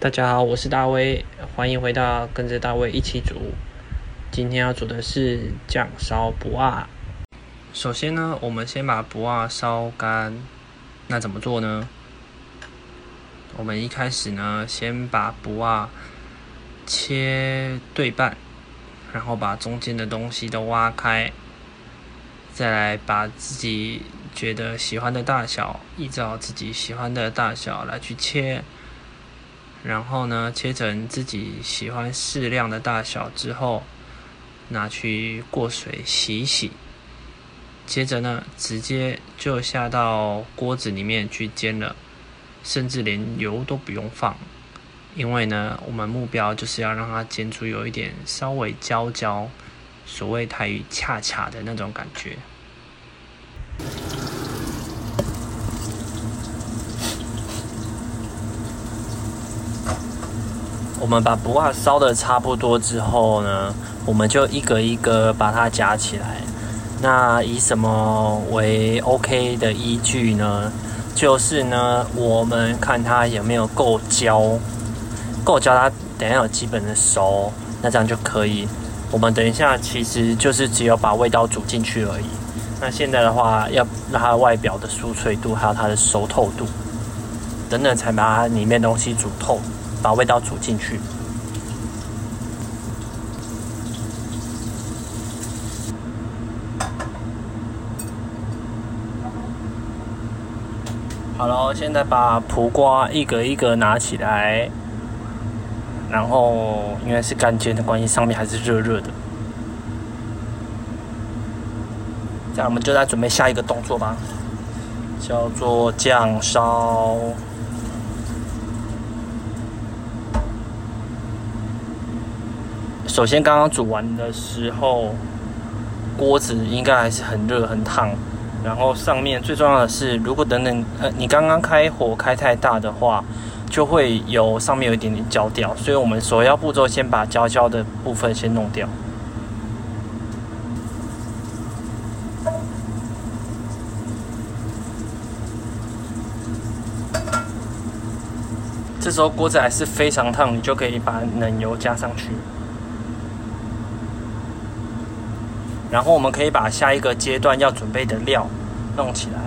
大家好，我是大威，欢迎回到跟着大威一起煮。今天要煮的是酱烧不二。首先呢，我们先把不二烧干。那怎么做呢？我们一开始呢，先把不二切对半，然后把中间的东西都挖开，再来把自己觉得喜欢的大小，依照自己喜欢的大小来去切。然后呢，切成自己喜欢适量的大小之后，拿去过水洗洗。接着呢，直接就下到锅子里面去煎了，甚至连油都不用放，因为呢，我们目标就是要让它煎出有一点稍微焦焦，所谓台语恰恰的那种感觉。我们把不二烧的差不多之后呢，我们就一个一个把它夹起来。那以什么为 OK 的依据呢？就是呢，我们看它有没有够焦，够焦，它等下有基本的熟，那这样就可以。我们等一下其实就是只有把味道煮进去而已。那现在的话，要让它外表的酥脆度，还有它的熟透度等等，才把它里面东西煮透。把味道煮进去。好了，现在把苦瓜一个一个拿起来，然后因为是干煎的关系，上面还是热热的。这样我们就在准备下一个动作吧，叫做酱烧。首先，刚刚煮完的时候，锅子应该还是很热很烫。然后上面最重要的是，如果等等呃，你刚刚开火开太大的话，就会有上面有一点点焦掉。所以我们首要步骤先把焦焦的部分先弄掉。这时候锅子还是非常烫，你就可以把冷油加上去。然后我们可以把下一个阶段要准备的料弄起来。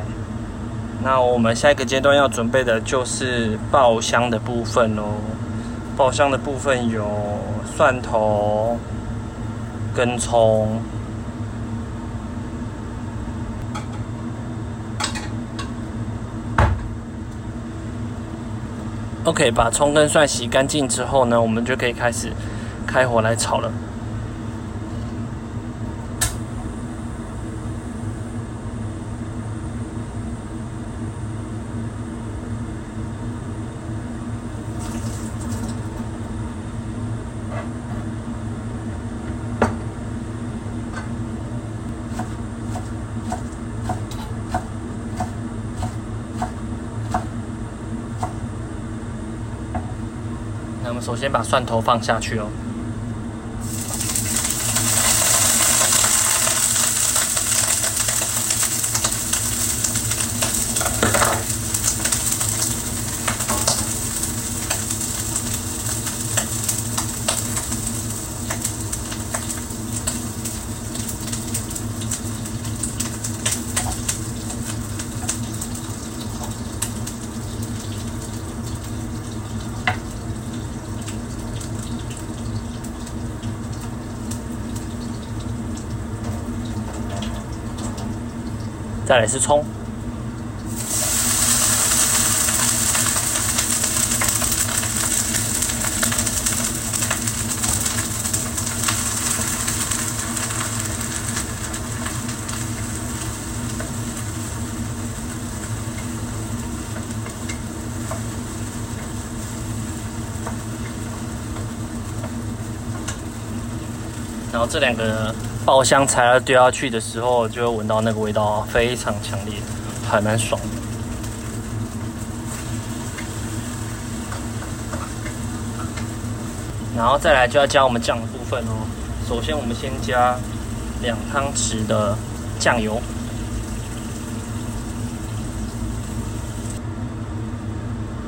那我们下一个阶段要准备的就是爆香的部分喽。爆香的部分有蒜头、跟葱。OK，把葱跟蒜洗干净之后呢，我们就可以开始开火来炒了。首先把蒜头放下去哦。再来是葱，然后这两个。爆香材料丢下去的时候，就会闻到那个味道，非常强烈，还蛮爽的。然后再来就要加我们酱的部分哦。首先我们先加两汤匙的酱油。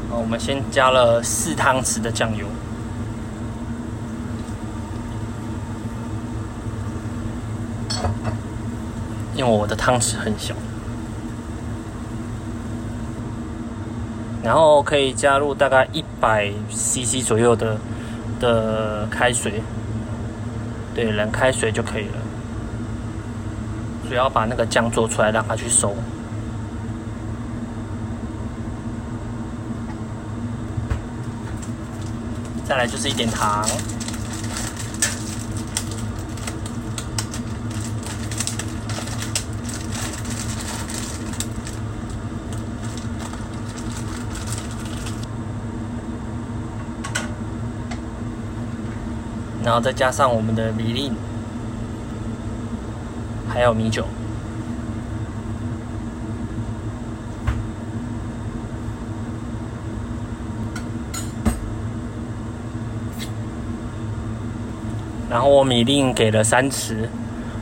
好，我们先加了四汤匙的酱油。我的汤匙很小，然后可以加入大概一百 CC 左右的的开水，对，冷开水就可以了。主要把那个酱做出来，让它去收。再来就是一点糖。然后再加上我们的米粒，还有米酒，然后我米粒给了三匙，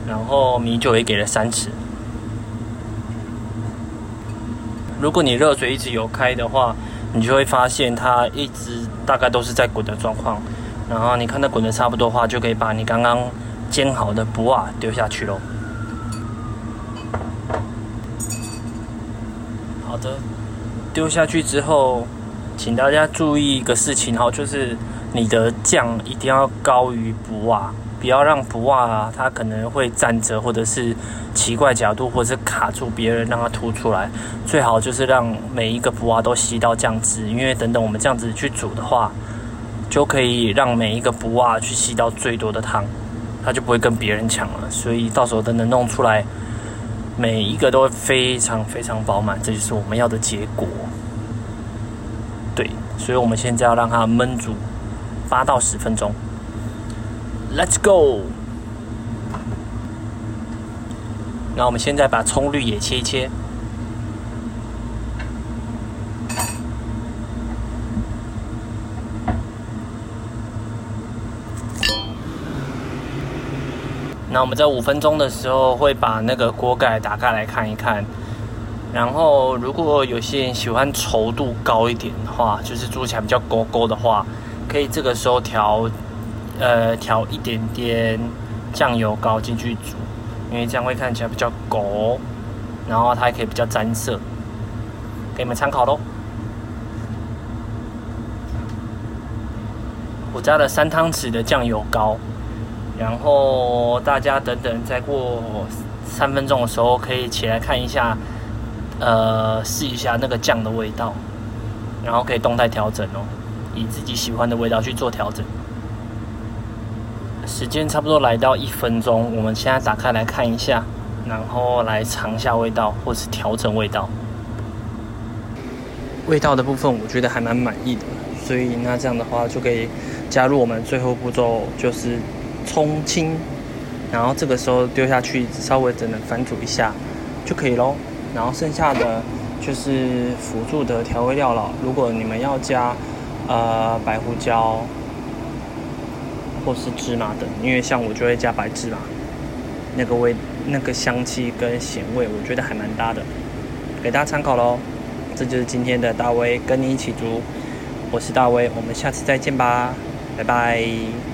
然后米酒也给了三匙。如果你热水一直有开的话，你就会发现它一直大概都是在滚的状况。然后你看它滚的差不多的话，就可以把你刚刚煎好的布瓦丢下去喽。好的，丢下去之后，请大家注意一个事情哈，就是你的酱一定要高于布瓦，不要让布瓦它可能会站着，或者是奇怪角度，或者是卡住别人让它凸出来。最好就是让每一个布瓦都吸到酱汁，因为等等我们这样子去煮的话。就可以让每一个不瓦去吸到最多的汤，它就不会跟别人抢了。所以到时候等等弄出来，每一个都会非常非常饱满，这就是我们要的结果。对，所以我们现在要让它焖煮八到十分钟。Let's go。那我们现在把葱绿也切一切。那我们在五分钟的时候会把那个锅盖打开来看一看，然后如果有些人喜欢稠度高一点的话，就是煮起来比较勾勾的话，可以这个时候调，呃，调一点点酱油膏进去煮，因为这样会看起来比较勾，然后它还可以比较沾色，给你们参考喽。我加了三汤匙的酱油膏。然后大家等等，再过三分钟的时候，可以起来看一下，呃，试一下那个酱的味道，然后可以动态调整哦，以自己喜欢的味道去做调整。时间差不多来到一分钟，我们现在打开来看一下，然后来尝一下味道，或是调整味道。味道的部分，我觉得还蛮满意的，所以那这样的话就可以加入我们最后步骤，就是。葱青，然后这个时候丢下去，稍微只能翻煮一下就可以喽。然后剩下的就是辅助的调味料了。如果你们要加呃白胡椒或是芝麻等，因为像我就会加白芝麻，那个味、那个香气跟咸味，我觉得还蛮搭的，给大家参考喽。这就是今天的大威跟你一起煮，我是大威，我们下次再见吧，拜拜。